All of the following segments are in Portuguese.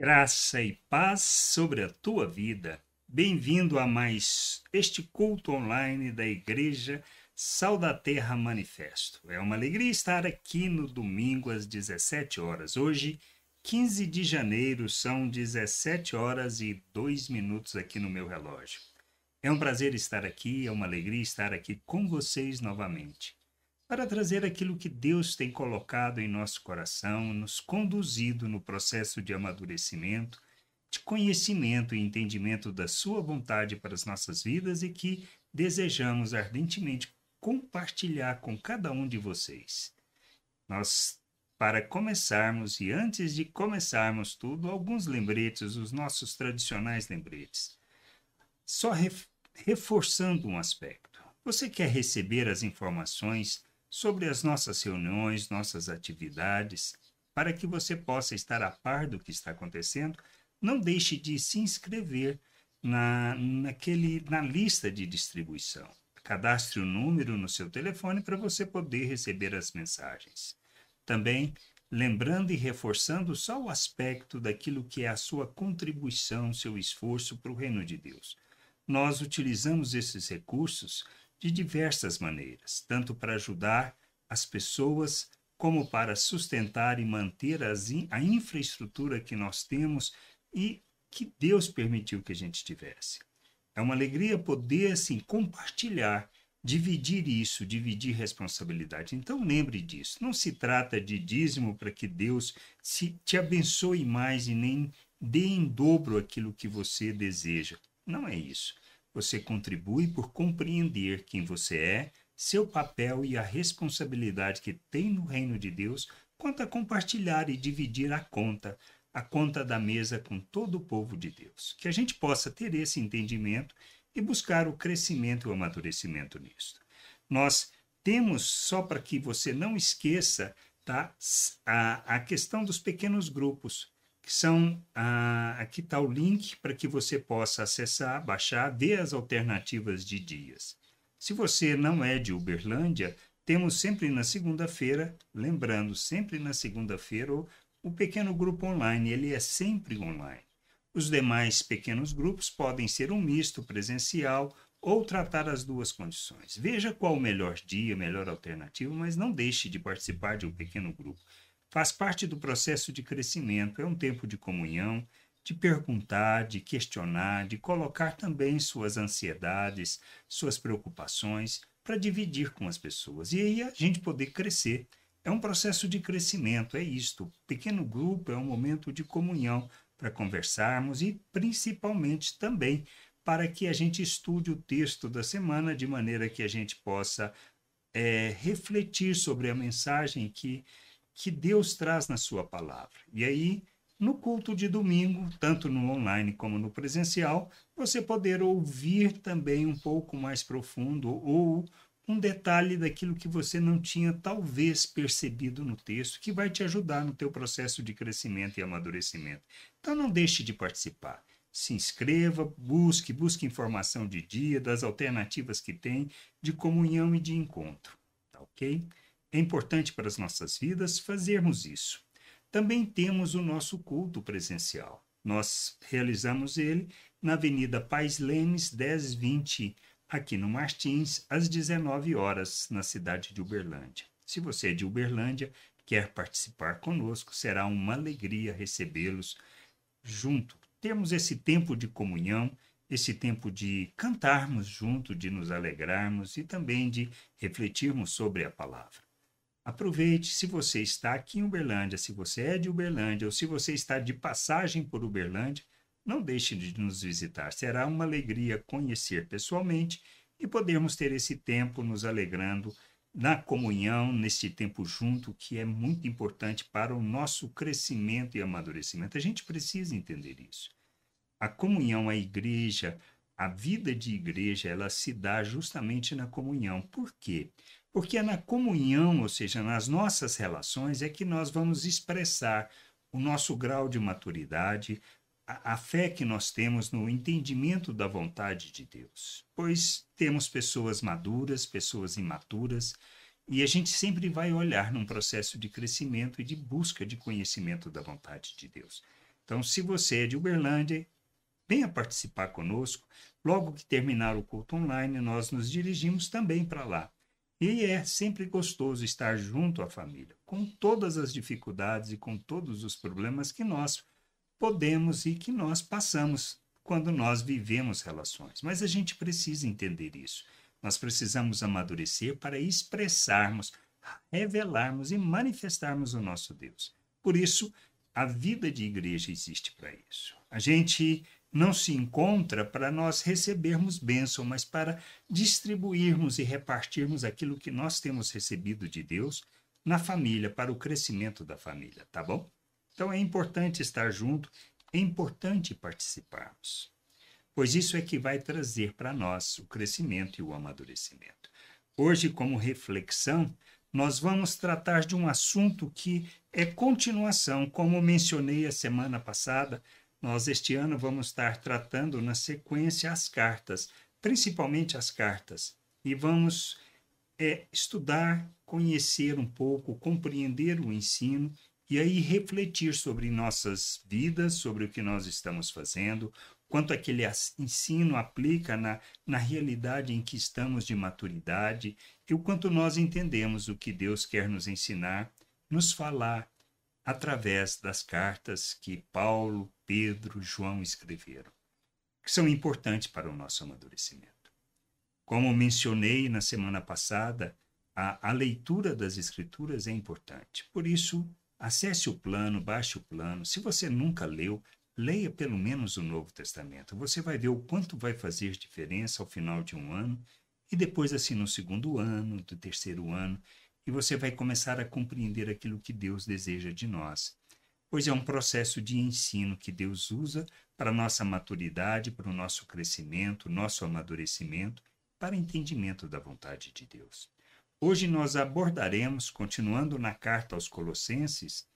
Graça e paz sobre a tua vida. Bem-vindo a mais este culto online da Igreja Sal da Terra Manifesto. É uma alegria estar aqui no domingo às 17 horas. Hoje, 15 de janeiro, são 17 horas e 2 minutos aqui no meu relógio. É um prazer estar aqui, é uma alegria estar aqui com vocês novamente para trazer aquilo que Deus tem colocado em nosso coração, nos conduzido no processo de amadurecimento, de conhecimento e entendimento da Sua vontade para as nossas vidas e que desejamos ardentemente compartilhar com cada um de vocês. Nós, para começarmos e antes de começarmos tudo, alguns lembretes, os nossos tradicionais lembretes. Só reforçando um aspecto. Você quer receber as informações sobre as nossas reuniões, nossas atividades, para que você possa estar a par do que está acontecendo, não deixe de se inscrever na, naquele, na lista de distribuição. Cadastre o número no seu telefone para você poder receber as mensagens. Também lembrando e reforçando só o aspecto daquilo que é a sua contribuição, seu esforço para o reino de Deus. Nós utilizamos esses recursos de diversas maneiras, tanto para ajudar as pessoas como para sustentar e manter as, a infraestrutura que nós temos e que Deus permitiu que a gente tivesse. É uma alegria poder assim compartilhar, dividir isso, dividir responsabilidade. Então lembre disso. Não se trata de dízimo para que Deus se, te abençoe mais e nem dê em dobro aquilo que você deseja. Não é isso. Você contribui por compreender quem você é, seu papel e a responsabilidade que tem no reino de Deus quanto a compartilhar e dividir a conta, a conta da mesa com todo o povo de Deus. Que a gente possa ter esse entendimento e buscar o crescimento e o amadurecimento nisto. Nós temos, só para que você não esqueça, tá, a, a questão dos pequenos grupos que são ah, aqui está o link para que você possa acessar, baixar, ver as alternativas de dias. Se você não é de Uberlândia, temos sempre na segunda-feira, lembrando, sempre na segunda-feira, o, pequeno grupo online, ele é sempre online. Os demais pequenos grupos podem ser um misto presencial ou tratar as duas condições. Veja qual o melhor dia, melhor alternativa, mas não deixe de participar de um pequeno grupo. Faz parte do processo de crescimento, é um tempo de comunhão, de perguntar, de questionar, de colocar também suas ansiedades, suas preocupações, para dividir com as pessoas. E aí a gente poder crescer. É um processo de crescimento, é isto. O pequeno grupo é um momento de comunhão para conversarmos e principalmente também para que a gente estude o texto da semana de maneira que a gente possa é, refletir sobre a mensagem que que Deus traz na sua palavra. E aí, no culto de domingo, tanto no online como no presencial, você poder ouvir também um pouco mais profundo ou um detalhe daquilo que você não tinha talvez percebido no texto, que vai te ajudar no teu processo de crescimento e amadurecimento. Então não deixe de participar. Se inscreva, busque, busque informação de dia, das alternativas que tem, de comunhão e de encontro. Tá ok? É importante para as nossas vidas fazermos isso. Também temos o nosso culto presencial. Nós realizamos ele na Avenida Pais Lemes 1020, aqui no Martins, às 19 horas, na cidade de Uberlândia. Se você é de Uberlândia, quer participar conosco, será uma alegria recebê-los junto. Temos esse tempo de comunhão, esse tempo de cantarmos junto, de nos alegrarmos e também de refletirmos sobre a palavra. Aproveite, se você está aqui em Uberlândia, se você é de Uberlândia ou se você está de passagem por Uberlândia, não deixe de nos visitar. Será uma alegria conhecer pessoalmente e podermos ter esse tempo nos alegrando na comunhão, nesse tempo junto, que é muito importante para o nosso crescimento e amadurecimento. A gente precisa entender isso. A comunhão, a igreja, a vida de igreja, ela se dá justamente na comunhão. Por quê? Porque é na comunhão, ou seja, nas nossas relações, é que nós vamos expressar o nosso grau de maturidade, a, a fé que nós temos no entendimento da vontade de Deus. Pois temos pessoas maduras, pessoas imaturas, e a gente sempre vai olhar num processo de crescimento e de busca de conhecimento da vontade de Deus. Então, se você é de Uberlândia, venha participar conosco. Logo que terminar o culto online, nós nos dirigimos também para lá. E é sempre gostoso estar junto à família, com todas as dificuldades e com todos os problemas que nós podemos e que nós passamos quando nós vivemos relações. Mas a gente precisa entender isso. Nós precisamos amadurecer para expressarmos, revelarmos e manifestarmos o nosso Deus. Por isso, a vida de igreja existe para isso. A gente não se encontra para nós recebermos bênção, mas para distribuirmos e repartirmos aquilo que nós temos recebido de Deus na família, para o crescimento da família, tá bom? Então é importante estar junto, é importante participarmos, pois isso é que vai trazer para nós o crescimento e o amadurecimento. Hoje, como reflexão, nós vamos tratar de um assunto que é continuação, como mencionei a semana passada, nós, este ano, vamos estar tratando na sequência as cartas, principalmente as cartas, e vamos é, estudar, conhecer um pouco, compreender o ensino e aí refletir sobre nossas vidas, sobre o que nós estamos fazendo, quanto aquele ensino aplica na, na realidade em que estamos de maturidade e o quanto nós entendemos o que Deus quer nos ensinar, nos falar através das cartas que Paulo, Pedro, João escreveram, que são importantes para o nosso amadurecimento. Como mencionei na semana passada, a, a leitura das Escrituras é importante. Por isso, acesse o plano, baixe o plano. Se você nunca leu, leia pelo menos o Novo Testamento. Você vai ver o quanto vai fazer diferença ao final de um ano e depois, assim, no segundo ano, do terceiro ano, e você vai começar a compreender aquilo que Deus deseja de nós. Pois é um processo de ensino que Deus usa para nossa maturidade, para o nosso crescimento, nosso amadurecimento, para entendimento da vontade de Deus. Hoje nós abordaremos, continuando na carta aos Colossenses,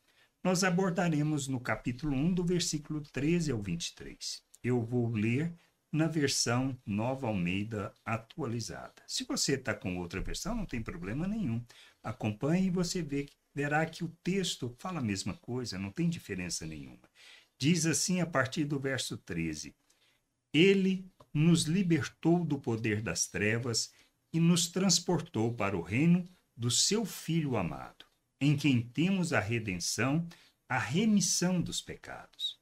nós abordaremos no capítulo 1, do versículo 13 ao 23. Eu vou ler na versão Nova Almeida atualizada. Se você está com outra versão, não tem problema nenhum. Acompanhe e você vê, verá que o texto fala a mesma coisa, não tem diferença nenhuma. Diz assim a partir do verso 13: Ele nos libertou do poder das trevas e nos transportou para o reino do seu Filho amado, em quem temos a redenção, a remissão dos pecados.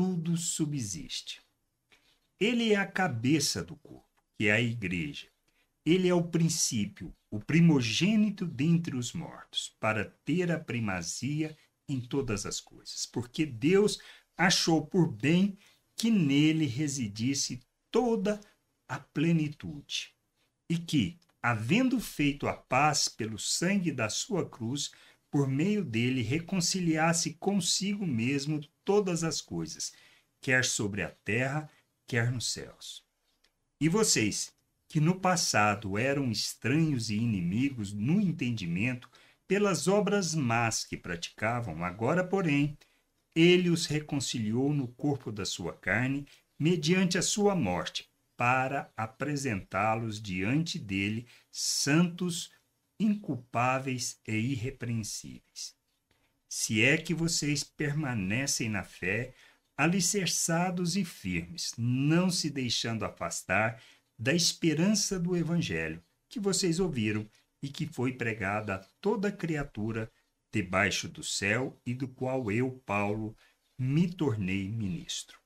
tudo subsiste. Ele é a cabeça do corpo, que é a igreja. Ele é o princípio, o primogênito dentre os mortos, para ter a primazia em todas as coisas, porque Deus achou por bem que nele residisse toda a plenitude, e que, havendo feito a paz pelo sangue da sua cruz, por meio dele reconciliasse consigo mesmo todas as coisas, quer sobre a terra, quer nos céus. E vocês, que no passado eram estranhos e inimigos no entendimento pelas obras más que praticavam, agora, porém, ele os reconciliou no corpo da sua carne, mediante a sua morte, para apresentá-los diante dele santos, inculpáveis e irrepreensíveis. Se é que vocês permanecem na fé, alicerçados e firmes, não se deixando afastar da esperança do Evangelho que vocês ouviram e que foi pregada a toda criatura debaixo do céu e do qual eu, Paulo, me tornei ministro.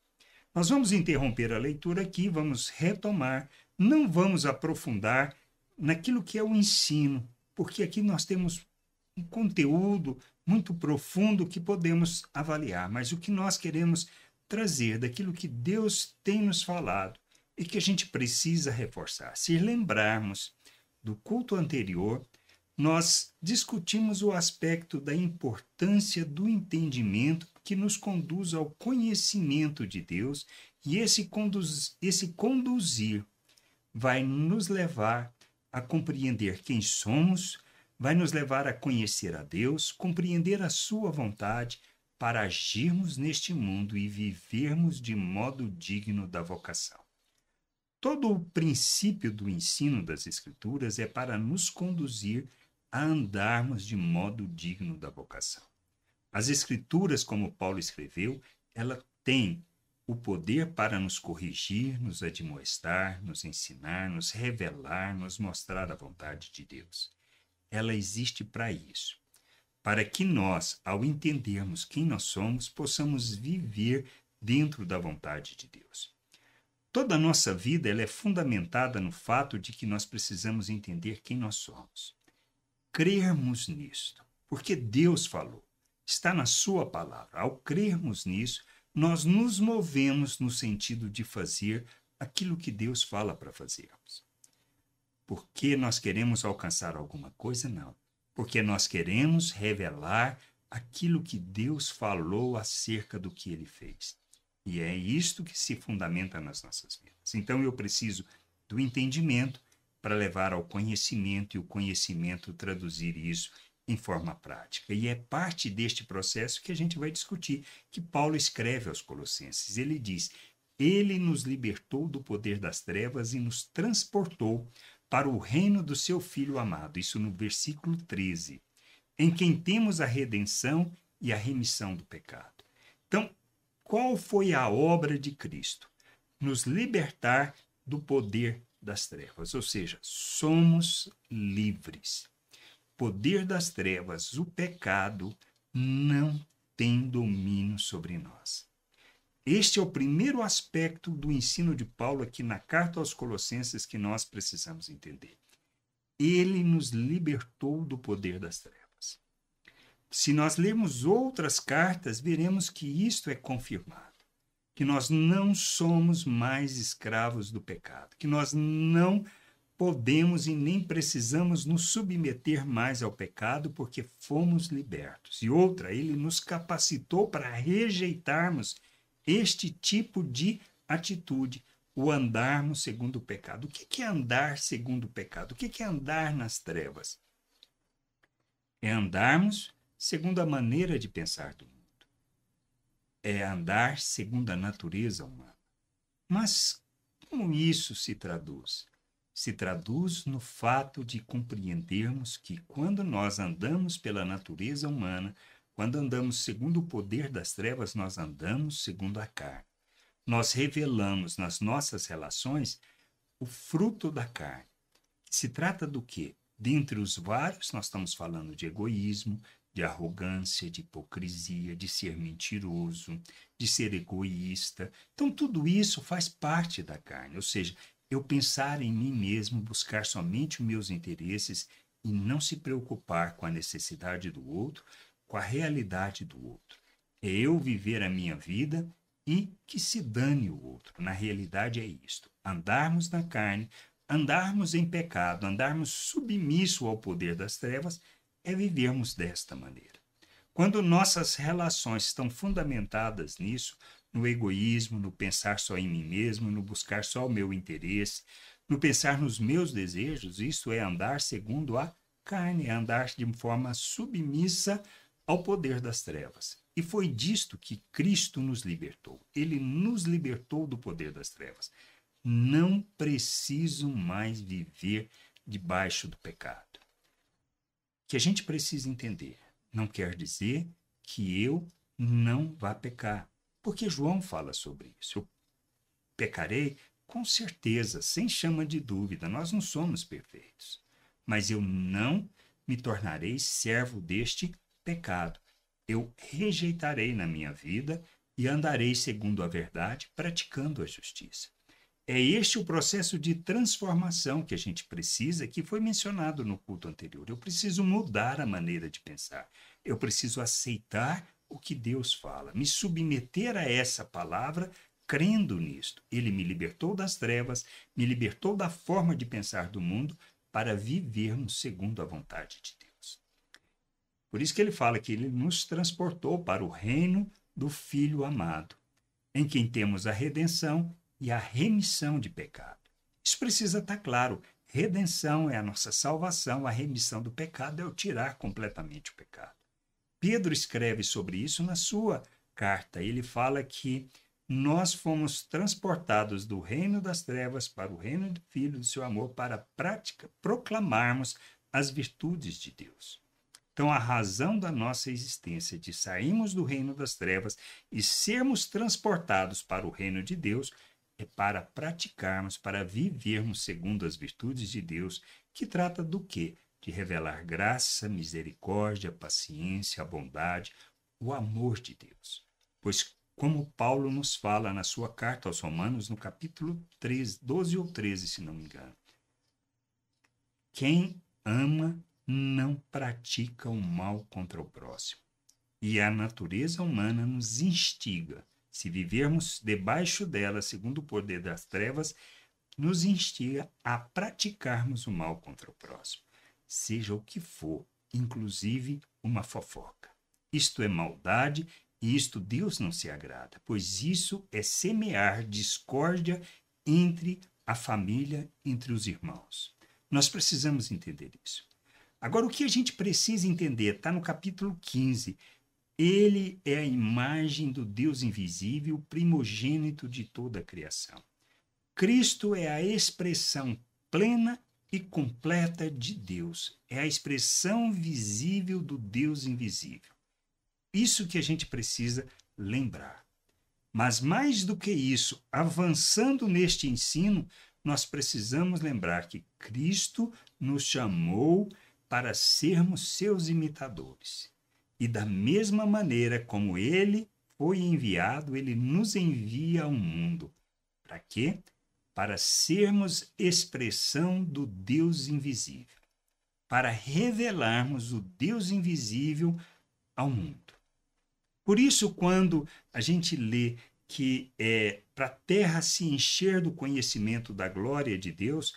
Nós vamos interromper a leitura aqui, vamos retomar, não vamos aprofundar naquilo que é o ensino, porque aqui nós temos um conteúdo muito profundo que podemos avaliar, mas o que nós queremos trazer daquilo que Deus tem nos falado e que a gente precisa reforçar. Se lembrarmos do culto anterior, nós discutimos o aspecto da importância do entendimento que nos conduz ao conhecimento de Deus, e esse, conduz, esse conduzir vai nos levar a compreender quem somos, vai nos levar a conhecer a Deus, compreender a Sua vontade, para agirmos neste mundo e vivermos de modo digno da vocação. Todo o princípio do ensino das Escrituras é para nos conduzir a andarmos de modo digno da vocação. As Escrituras, como Paulo escreveu, ela tem o poder para nos corrigir, nos admoestar, nos ensinar, nos revelar, nos mostrar a vontade de Deus. Ela existe para isso, para que nós, ao entendermos quem nós somos, possamos viver dentro da vontade de Deus. Toda a nossa vida ela é fundamentada no fato de que nós precisamos entender quem nós somos. Crermos nisto, porque Deus falou, está na Sua palavra. Ao crermos nisso, nós nos movemos no sentido de fazer aquilo que Deus fala para fazermos. Porque nós queremos alcançar alguma coisa? Não. Porque nós queremos revelar aquilo que Deus falou acerca do que ele fez. E é isto que se fundamenta nas nossas vidas. Então eu preciso do entendimento para levar ao conhecimento e o conhecimento traduzir isso em forma prática. E é parte deste processo que a gente vai discutir, que Paulo escreve aos Colossenses. Ele diz: Ele nos libertou do poder das trevas e nos transportou para o reino do seu Filho amado. Isso no versículo 13. Em quem temos a redenção e a remissão do pecado. Então, qual foi a obra de Cristo? Nos libertar do poder das trevas, ou seja, somos livres poder das trevas, o pecado, não tem domínio sobre nós. Este é o primeiro aspecto do ensino de Paulo aqui na carta aos Colossenses que nós precisamos entender. Ele nos libertou do poder das trevas. Se nós lermos outras cartas, veremos que isto é confirmado. Que nós não somos mais escravos do pecado, que nós não podemos e nem precisamos nos submeter mais ao pecado porque fomos libertos. E outra, ele nos capacitou para rejeitarmos este tipo de atitude, o andarmos segundo o pecado. O que é andar segundo o pecado? O que é andar nas trevas? É andarmos segundo a maneira de pensar do mundo. É andar segundo a natureza humana. Mas como isso se traduz? se traduz no fato de compreendermos que quando nós andamos pela natureza humana, quando andamos segundo o poder das trevas, nós andamos segundo a carne. Nós revelamos nas nossas relações o fruto da carne. Se trata do quê? Dentre os vários, nós estamos falando de egoísmo, de arrogância, de hipocrisia, de ser mentiroso, de ser egoísta. Então, tudo isso faz parte da carne, ou seja, eu pensar em mim mesmo, buscar somente os meus interesses e não se preocupar com a necessidade do outro, com a realidade do outro. É eu viver a minha vida e que se dane o outro. Na realidade é isto: andarmos na carne, andarmos em pecado, andarmos submisso ao poder das trevas, é vivermos desta maneira. Quando nossas relações estão fundamentadas nisso, no egoísmo, no pensar só em mim mesmo, no buscar só o meu interesse, no pensar nos meus desejos, isso é andar segundo a carne, é andar de forma submissa ao poder das trevas. E foi disto que Cristo nos libertou. Ele nos libertou do poder das trevas. Não preciso mais viver debaixo do pecado. O que a gente precisa entender não quer dizer que eu não vá pecar. Porque João fala sobre isso. Eu pecarei com certeza, sem chama de dúvida. Nós não somos perfeitos. Mas eu não me tornarei servo deste pecado. Eu rejeitarei na minha vida e andarei segundo a verdade, praticando a justiça. É este o processo de transformação que a gente precisa, que foi mencionado no culto anterior. Eu preciso mudar a maneira de pensar. Eu preciso aceitar o que Deus fala, me submeter a essa palavra, crendo nisto. Ele me libertou das trevas, me libertou da forma de pensar do mundo para vivermos segundo a vontade de Deus. Por isso que ele fala que ele nos transportou para o reino do Filho amado, em quem temos a redenção e a remissão de pecado. Isso precisa estar claro. Redenção é a nossa salvação, a remissão do pecado é o tirar completamente o pecado. Pedro escreve sobre isso na sua carta. Ele fala que nós fomos transportados do reino das trevas para o reino do Filho do seu amor para prática proclamarmos as virtudes de Deus. Então, a razão da nossa existência de sairmos do reino das trevas e sermos transportados para o reino de Deus é para praticarmos, para vivermos segundo as virtudes de Deus, que trata do quê? De revelar graça, misericórdia, paciência, bondade, o amor de Deus. Pois como Paulo nos fala na sua carta aos Romanos, no capítulo 13, 12 ou 13, se não me engano. Quem ama não pratica o mal contra o próximo. E a natureza humana nos instiga, se vivermos debaixo dela, segundo o poder das trevas, nos instiga a praticarmos o mal contra o próximo, seja o que for, inclusive uma fofoca. Isto é maldade e isto Deus não se agrada, pois isso é semear discórdia entre a família, entre os irmãos. Nós precisamos entender isso. Agora, o que a gente precisa entender está no capítulo 15. Ele é a imagem do Deus invisível, primogênito de toda a criação. Cristo é a expressão plena e completa de Deus. É a expressão visível do Deus invisível. Isso que a gente precisa lembrar. Mas mais do que isso, avançando neste ensino, nós precisamos lembrar que Cristo nos chamou para sermos seus imitadores. E da mesma maneira como ele foi enviado, ele nos envia ao mundo. Para quê? Para sermos expressão do Deus invisível. Para revelarmos o Deus invisível ao mundo. Por isso, quando a gente lê que é para a terra se encher do conhecimento da glória de Deus,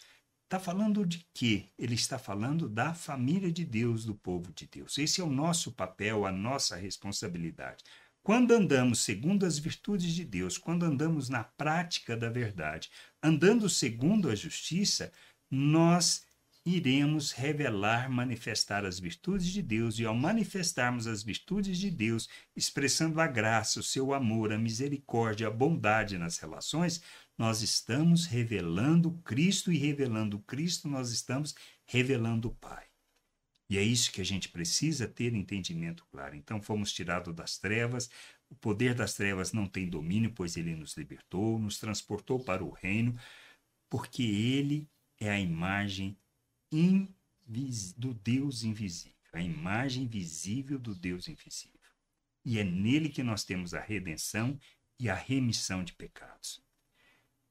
está falando de quê? Ele está falando da família de Deus, do povo de Deus. Esse é o nosso papel, a nossa responsabilidade. Quando andamos segundo as virtudes de Deus, quando andamos na prática da verdade, andando segundo a justiça, nós iremos revelar, manifestar as virtudes de Deus, e ao manifestarmos as virtudes de Deus, expressando a graça, o seu amor, a misericórdia, a bondade nas relações, nós estamos revelando Cristo, e revelando Cristo, nós estamos revelando o Pai. E é isso que a gente precisa ter entendimento claro. Então, fomos tirados das trevas, o poder das trevas não tem domínio, pois ele nos libertou, nos transportou para o reino, porque ele é a imagem do Deus invisível, a imagem visível do Deus invisível. E é nele que nós temos a redenção e a remissão de pecados.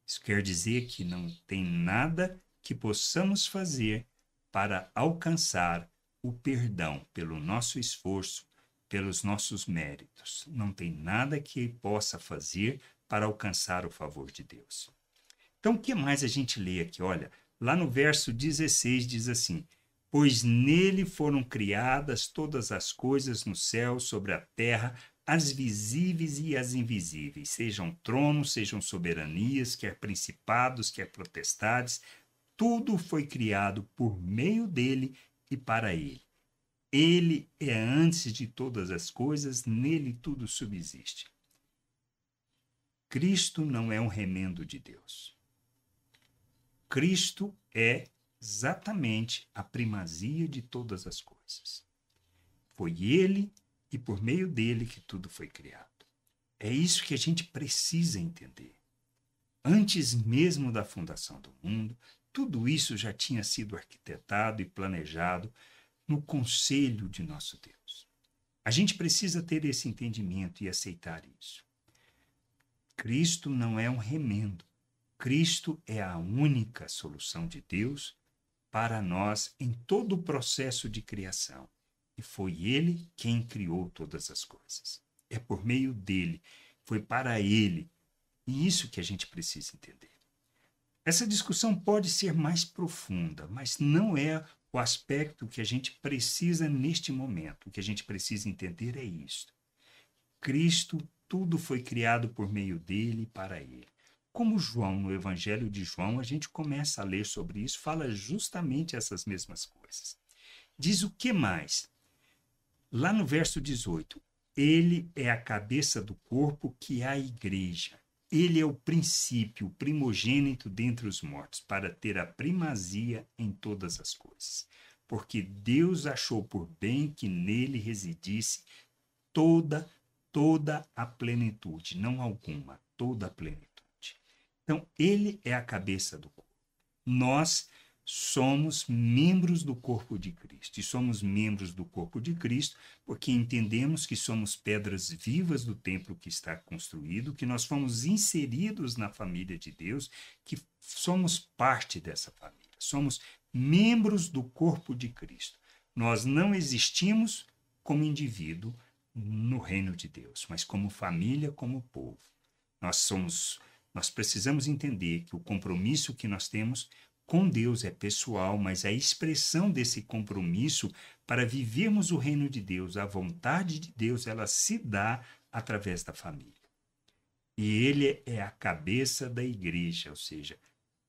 Isso quer dizer que não tem nada que possamos fazer para alcançar o perdão pelo nosso esforço, pelos nossos méritos. Não tem nada que possa fazer para alcançar o favor de Deus. Então, o que mais a gente lê aqui? Olha, Lá no verso 16 diz assim: Pois nele foram criadas todas as coisas no céu, sobre a terra, as visíveis e as invisíveis, sejam tronos, sejam soberanias, quer principados, quer potestades, tudo foi criado por meio dele e para ele. Ele é antes de todas as coisas, nele tudo subsiste. Cristo não é um remendo de Deus. Cristo é exatamente a primazia de todas as coisas. Foi Ele e por meio dele que tudo foi criado. É isso que a gente precisa entender. Antes mesmo da fundação do mundo, tudo isso já tinha sido arquitetado e planejado no conselho de nosso Deus. A gente precisa ter esse entendimento e aceitar isso. Cristo não é um remendo, Cristo é a única solução de Deus para nós em todo o processo de criação. E foi Ele quem criou todas as coisas. É por meio dele, foi para Ele. E isso que a gente precisa entender. Essa discussão pode ser mais profunda, mas não é o aspecto que a gente precisa neste momento. O que a gente precisa entender é isto. Cristo, tudo foi criado por meio dele e para ele. Como João, no Evangelho de João, a gente começa a ler sobre isso, fala justamente essas mesmas coisas. Diz o que mais? Lá no verso 18: Ele é a cabeça do corpo que é a igreja. Ele é o princípio, o primogênito dentre os mortos, para ter a primazia em todas as coisas. Porque Deus achou por bem que nele residisse toda, toda a plenitude, não alguma, toda a plenitude. Então, ele é a cabeça do corpo. Nós somos membros do corpo de Cristo. E somos membros do corpo de Cristo porque entendemos que somos pedras vivas do templo que está construído, que nós fomos inseridos na família de Deus, que somos parte dessa família. Somos membros do corpo de Cristo. Nós não existimos como indivíduo no reino de Deus, mas como família, como povo. Nós somos nós precisamos entender que o compromisso que nós temos com Deus é pessoal, mas a expressão desse compromisso para vivermos o reino de Deus, a vontade de Deus, ela se dá através da família. E ele é a cabeça da igreja, ou seja,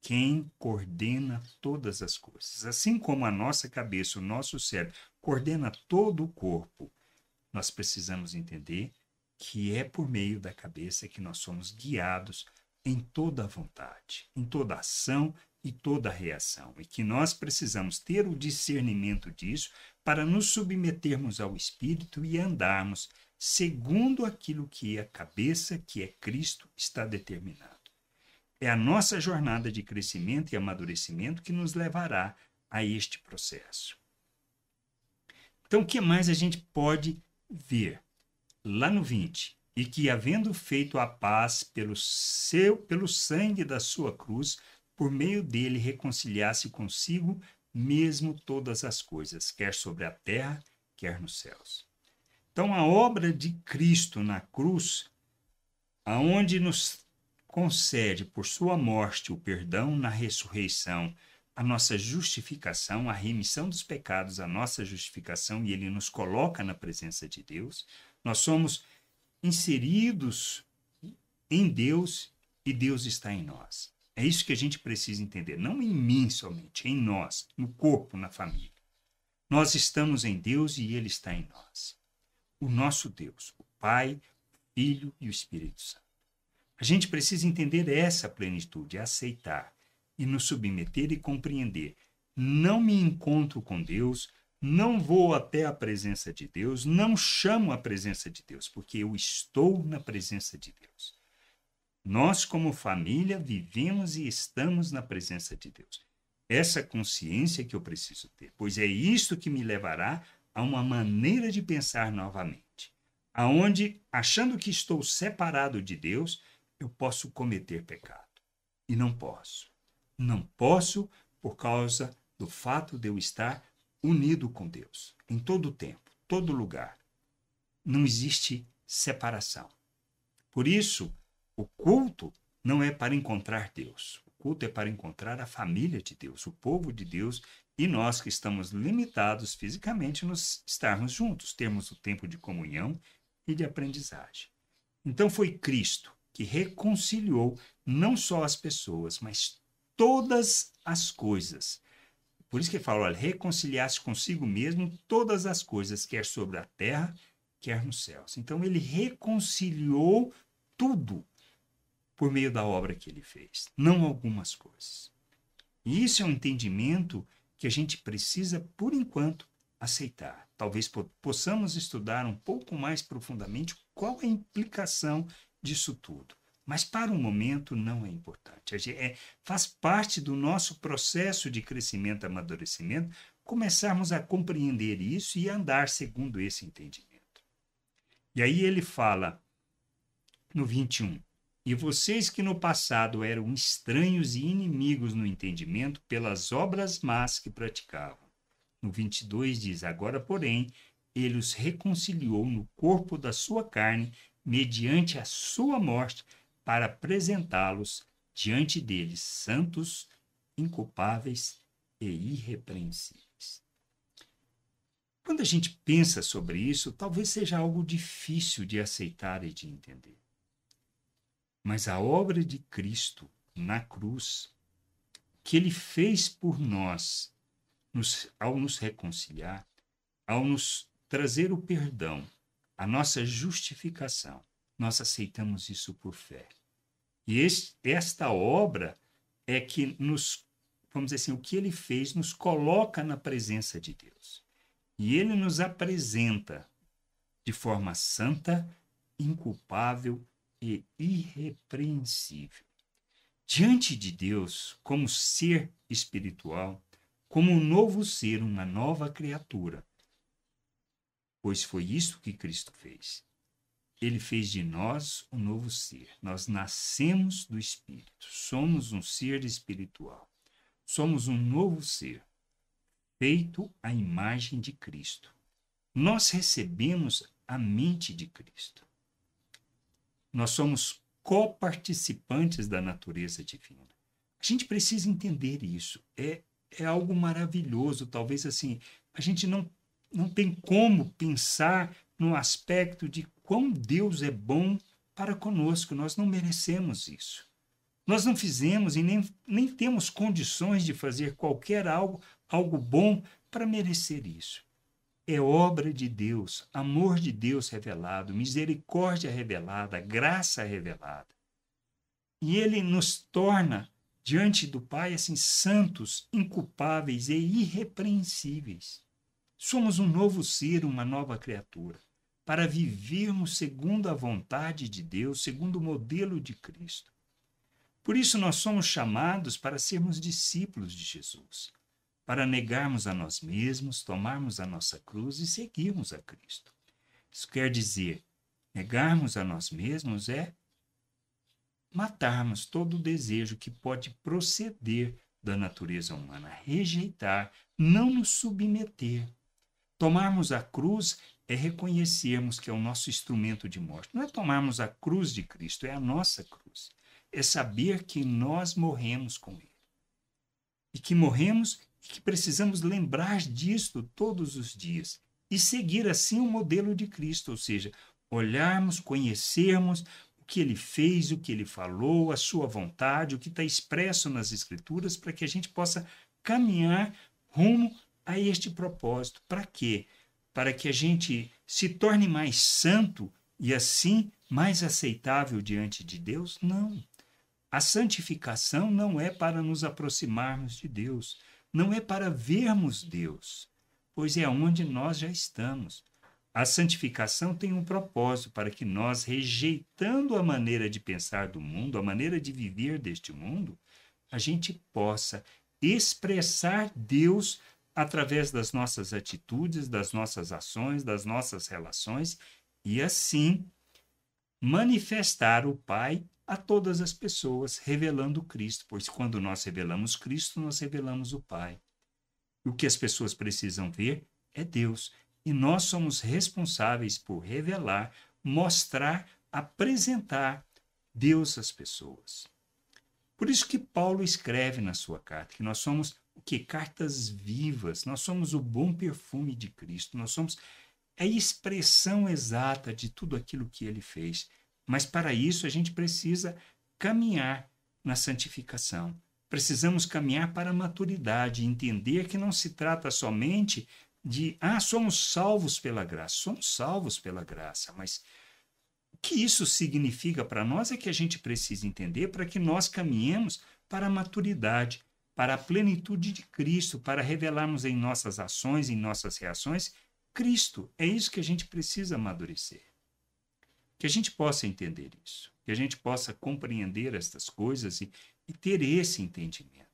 quem coordena todas as coisas. Assim como a nossa cabeça, o nosso cérebro, coordena todo o corpo, nós precisamos entender que é por meio da cabeça que nós somos guiados em toda a vontade, em toda ação e toda reação, e que nós precisamos ter o discernimento disso para nos submetermos ao Espírito e andarmos segundo aquilo que a cabeça, que é Cristo, está determinado. É a nossa jornada de crescimento e amadurecimento que nos levará a este processo. Então, o que mais a gente pode ver? Lá no 20, e que, havendo feito a paz pelo seu, pelo sangue da sua cruz, por meio dele reconciliasse consigo mesmo todas as coisas, quer sobre a terra, quer nos céus. Então, a obra de Cristo na cruz, aonde nos concede por sua morte o perdão na ressurreição, a nossa justificação, a remissão dos pecados, a nossa justificação, e ele nos coloca na presença de Deus, nós somos inseridos em Deus e Deus está em nós. É isso que a gente precisa entender, não em mim somente, em nós, no corpo, na família. Nós estamos em Deus e Ele está em nós. O nosso Deus, o Pai, o Filho e o Espírito Santo. A gente precisa entender essa plenitude, aceitar e nos submeter e compreender. Não me encontro com Deus, não vou até a presença de Deus, não chamo a presença de Deus, porque eu estou na presença de Deus. Nós, como família, vivemos e estamos na presença de Deus. Essa consciência que eu preciso ter, pois é isto que me levará a uma maneira de pensar novamente, aonde, achando que estou separado de Deus, eu posso cometer pecado. E não posso. Não posso por causa do fato de eu estar unido com Deus, em todo tempo, todo lugar. Não existe separação. Por isso, o culto não é para encontrar Deus. O culto é para encontrar a família de Deus, o povo de Deus e nós que estamos limitados fisicamente nos estarmos juntos, termos o tempo de comunhão e de aprendizagem. Então foi Cristo que reconciliou não só as pessoas, mas todas as coisas por isso que ele fala, olha, reconciliasse consigo mesmo todas as coisas, quer sobre a terra, quer nos céus. Então ele reconciliou tudo por meio da obra que ele fez, não algumas coisas. E isso é um entendimento que a gente precisa, por enquanto, aceitar. Talvez possamos estudar um pouco mais profundamente qual é a implicação disso tudo. Mas para o momento não é importante. É, faz parte do nosso processo de crescimento amadurecimento começarmos a compreender isso e andar segundo esse entendimento. E aí ele fala no 21. E vocês que no passado eram estranhos e inimigos no entendimento pelas obras más que praticavam. No 22 diz: Agora, porém, ele os reconciliou no corpo da sua carne, mediante a sua morte, para apresentá-los diante deles santos, inculpáveis e irrepreensíveis. Quando a gente pensa sobre isso, talvez seja algo difícil de aceitar e de entender. Mas a obra de Cristo na cruz, que ele fez por nós, nos, ao nos reconciliar, ao nos trazer o perdão, a nossa justificação, nós aceitamos isso por fé. E este, esta obra é que nos, vamos dizer assim, o que ele fez nos coloca na presença de Deus. E ele nos apresenta de forma santa, inculpável e irrepreensível. Diante de Deus, como ser espiritual, como um novo ser, uma nova criatura. Pois foi isso que Cristo fez. Ele fez de nós um novo ser. Nós nascemos do Espírito. Somos um ser espiritual. Somos um novo ser, feito à imagem de Cristo. Nós recebemos a mente de Cristo. Nós somos coparticipantes da natureza divina. A gente precisa entender isso. É, é algo maravilhoso. Talvez assim, a gente não, não tem como pensar no aspecto de quão Deus é bom para conosco. Nós não merecemos isso. Nós não fizemos e nem, nem temos condições de fazer qualquer algo, algo bom para merecer isso. É obra de Deus, amor de Deus revelado, misericórdia revelada, graça revelada. E ele nos torna diante do Pai assim santos, inculpáveis e irrepreensíveis. Somos um novo ser, uma nova criatura para vivermos segundo a vontade de Deus, segundo o modelo de Cristo. Por isso, nós somos chamados para sermos discípulos de Jesus, para negarmos a nós mesmos, tomarmos a nossa cruz e seguirmos a Cristo. Isso quer dizer, negarmos a nós mesmos é matarmos todo o desejo que pode proceder da natureza humana, rejeitar, não nos submeter. Tomarmos a cruz é reconhecermos que é o nosso instrumento de morte. Não é tomarmos a cruz de Cristo, é a nossa cruz. É saber que nós morremos com Ele. E que morremos e que precisamos lembrar disto todos os dias. E seguir assim o modelo de Cristo, ou seja, olharmos, conhecermos o que ele fez, o que ele falou, a sua vontade, o que está expresso nas Escrituras, para que a gente possa caminhar rumo a este propósito. Para quê? Para que a gente se torne mais santo e assim mais aceitável diante de Deus? Não. A santificação não é para nos aproximarmos de Deus, não é para vermos Deus, pois é onde nós já estamos. A santificação tem um propósito para que nós, rejeitando a maneira de pensar do mundo, a maneira de viver deste mundo, a gente possa expressar Deus através das nossas atitudes, das nossas ações, das nossas relações e assim manifestar o Pai a todas as pessoas, revelando Cristo, pois quando nós revelamos Cristo, nós revelamos o Pai. O que as pessoas precisam ver é Deus, e nós somos responsáveis por revelar, mostrar, apresentar Deus às pessoas. Por isso que Paulo escreve na sua carta que nós somos que? Cartas vivas. Nós somos o bom perfume de Cristo. Nós somos a expressão exata de tudo aquilo que ele fez. Mas para isso a gente precisa caminhar na santificação. Precisamos caminhar para a maturidade, entender que não se trata somente de, ah, somos salvos pela graça. Somos salvos pela graça, mas o que isso significa para nós é que a gente precisa entender para que nós caminhemos para a maturidade, para a plenitude de Cristo, para revelarmos em nossas ações, em nossas reações, Cristo. É isso que a gente precisa amadurecer. Que a gente possa entender isso, que a gente possa compreender estas coisas e, e ter esse entendimento.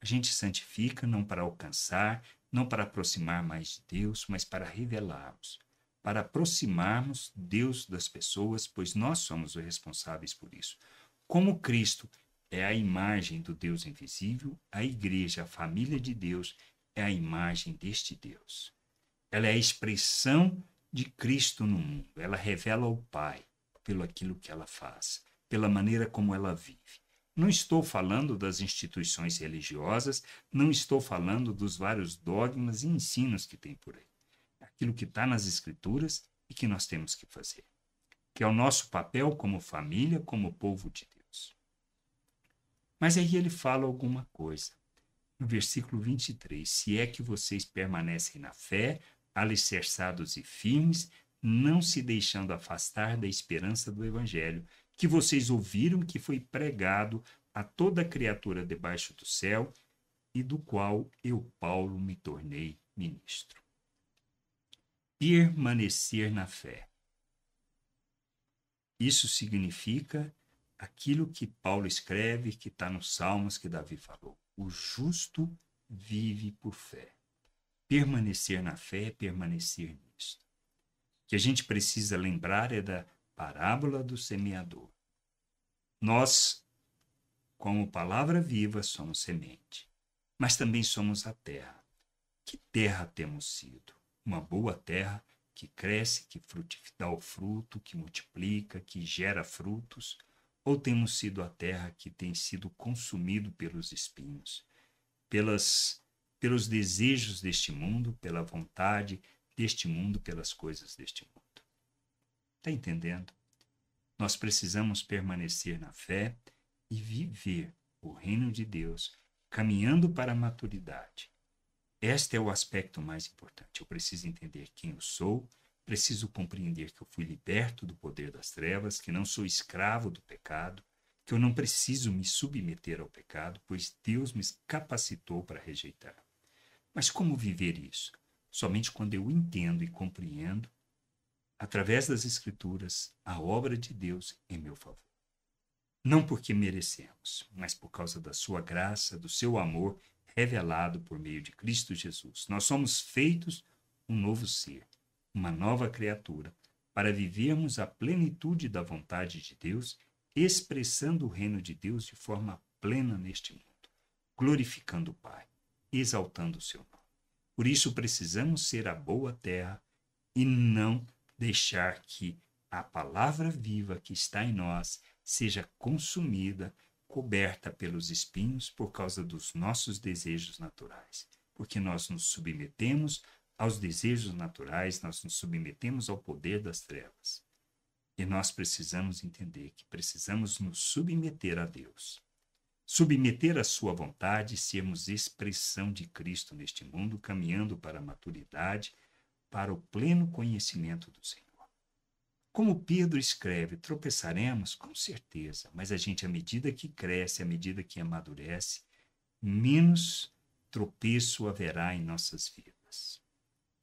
A gente santifica não para alcançar, não para aproximar mais de Deus, mas para revelarmos, para aproximarmos Deus das pessoas, pois nós somos os responsáveis por isso. Como Cristo é a imagem do Deus invisível, a igreja, a família de Deus, é a imagem deste Deus. Ela é a expressão de Cristo no mundo. Ela revela o Pai pelo aquilo que ela faz, pela maneira como ela vive. Não estou falando das instituições religiosas, não estou falando dos vários dogmas e ensinos que tem por aí. Aquilo que está nas Escrituras e que nós temos que fazer, que é o nosso papel como família, como povo de Deus. Mas aí ele fala alguma coisa. No versículo 23, se é que vocês permanecem na fé, alicerçados e firmes, não se deixando afastar da esperança do Evangelho, que vocês ouviram que foi pregado a toda criatura debaixo do céu, e do qual eu, Paulo, me tornei ministro. Permanecer na fé. Isso significa aquilo que Paulo escreve, que está nos Salmos que Davi falou. O justo vive por fé. Permanecer na fé é permanecer nisto. O que a gente precisa lembrar é da parábola do semeador. Nós, como palavra viva, somos semente, mas também somos a terra. Que terra temos sido? Uma boa terra que cresce, que dá o fruto, que multiplica, que gera frutos, ou temos sido a terra que tem sido consumido pelos espinhos, pelas pelos desejos deste mundo, pela vontade deste mundo, pelas coisas deste mundo. Está entendendo? Nós precisamos permanecer na fé e viver o reino de Deus, caminhando para a maturidade. Este é o aspecto mais importante. Eu preciso entender quem eu sou, preciso compreender que eu fui liberto do poder das trevas, que não sou escravo do pecado, que eu não preciso me submeter ao pecado, pois Deus me capacitou para rejeitar. Mas como viver isso? Somente quando eu entendo e compreendo, através das Escrituras, a obra de Deus em meu favor. Não porque merecemos, mas por causa da sua graça, do seu amor revelado por meio de Cristo Jesus. Nós somos feitos um novo ser, uma nova criatura, para vivermos a plenitude da vontade de Deus, expressando o reino de Deus de forma plena neste mundo, glorificando o Pai, exaltando o seu nome. Por isso precisamos ser a boa terra e não deixar que a palavra viva que está em nós seja consumida, coberta pelos espinhos por causa dos nossos desejos naturais. Porque nós nos submetemos aos desejos naturais, nós nos submetemos ao poder das trevas. E nós precisamos entender que precisamos nos submeter a Deus submeter a sua vontade e sermos expressão de Cristo neste mundo, caminhando para a maturidade, para o pleno conhecimento do Senhor. Como Pedro escreve, tropeçaremos com certeza, mas a gente, à medida que cresce, à medida que amadurece, menos tropeço haverá em nossas vidas.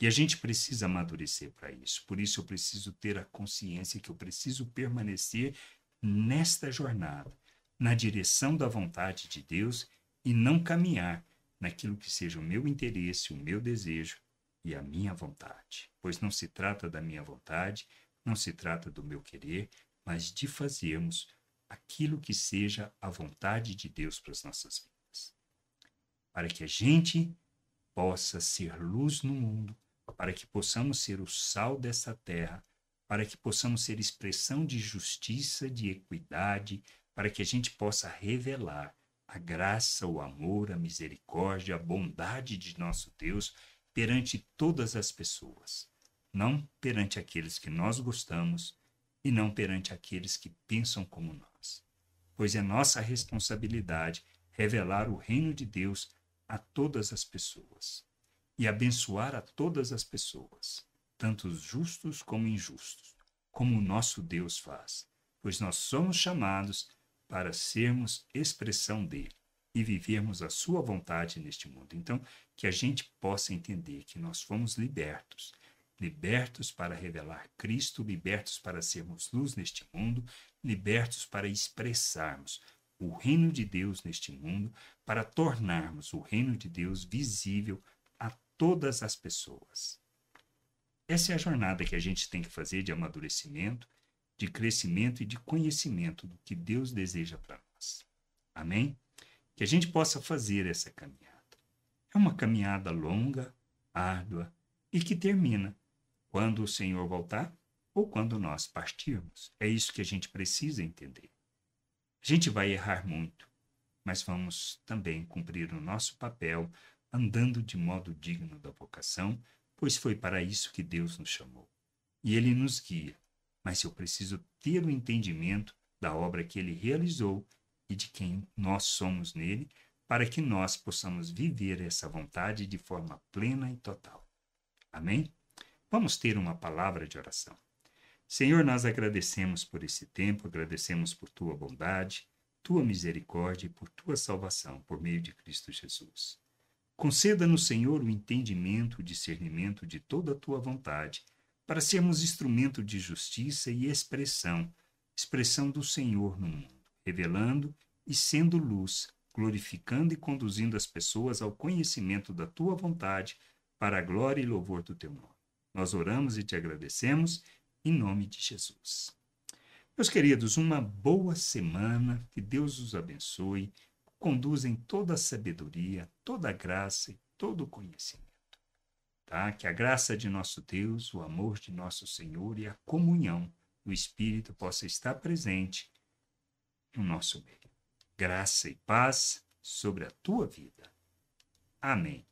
E a gente precisa amadurecer para isso. Por isso eu preciso ter a consciência que eu preciso permanecer nesta jornada na direção da vontade de Deus e não caminhar naquilo que seja o meu interesse, o meu desejo e a minha vontade. Pois não se trata da minha vontade, não se trata do meu querer, mas de fazermos aquilo que seja a vontade de Deus para as nossas vidas. Para que a gente possa ser luz no mundo, para que possamos ser o sal dessa terra, para que possamos ser expressão de justiça, de equidade, para que a gente possa revelar a graça, o amor, a misericórdia, a bondade de nosso Deus perante todas as pessoas, não perante aqueles que nós gostamos e não perante aqueles que pensam como nós. Pois é nossa responsabilidade revelar o reino de Deus a todas as pessoas e abençoar a todas as pessoas, tanto os justos como injustos, como o nosso Deus faz, pois nós somos chamados para sermos expressão dele e vivermos a sua vontade neste mundo. Então, que a gente possa entender que nós fomos libertos, libertos para revelar Cristo, libertos para sermos luz neste mundo, libertos para expressarmos o reino de Deus neste mundo, para tornarmos o reino de Deus visível todas as pessoas. Essa é a jornada que a gente tem que fazer de amadurecimento de crescimento e de conhecimento do que Deus deseja para nós. Amém? Que a gente possa fazer essa caminhada. É uma caminhada longa, árdua e que termina quando o Senhor voltar ou quando nós partirmos. É isso que a gente precisa entender. A gente vai errar muito, mas vamos também cumprir o nosso papel andando de modo digno da vocação, pois foi para isso que Deus nos chamou. E Ele nos guia, mas eu preciso ter o entendimento da obra que Ele realizou e de quem nós somos nele, para que nós possamos viver essa vontade de forma plena e total. Amém? Vamos ter uma palavra de oração. Senhor, nós agradecemos por esse tempo, agradecemos por tua bondade, tua misericórdia e por tua salvação por meio de Cristo Jesus. Conceda-nos, Senhor, o entendimento, o discernimento de toda a tua vontade, para sermos instrumento de justiça e expressão, expressão do Senhor no mundo, revelando e sendo luz, glorificando e conduzindo as pessoas ao conhecimento da tua vontade, para a glória e louvor do teu nome. Nós oramos e te agradecemos em nome de Jesus. Meus queridos, uma boa semana, que Deus os abençoe, conduza em toda a sabedoria, toda a graça e todo o conhecimento. Tá? Que a graça de nosso Deus, o amor de nosso Senhor e a comunhão do Espírito possa estar presente no nosso meio. Graça e paz sobre a tua vida. Amém.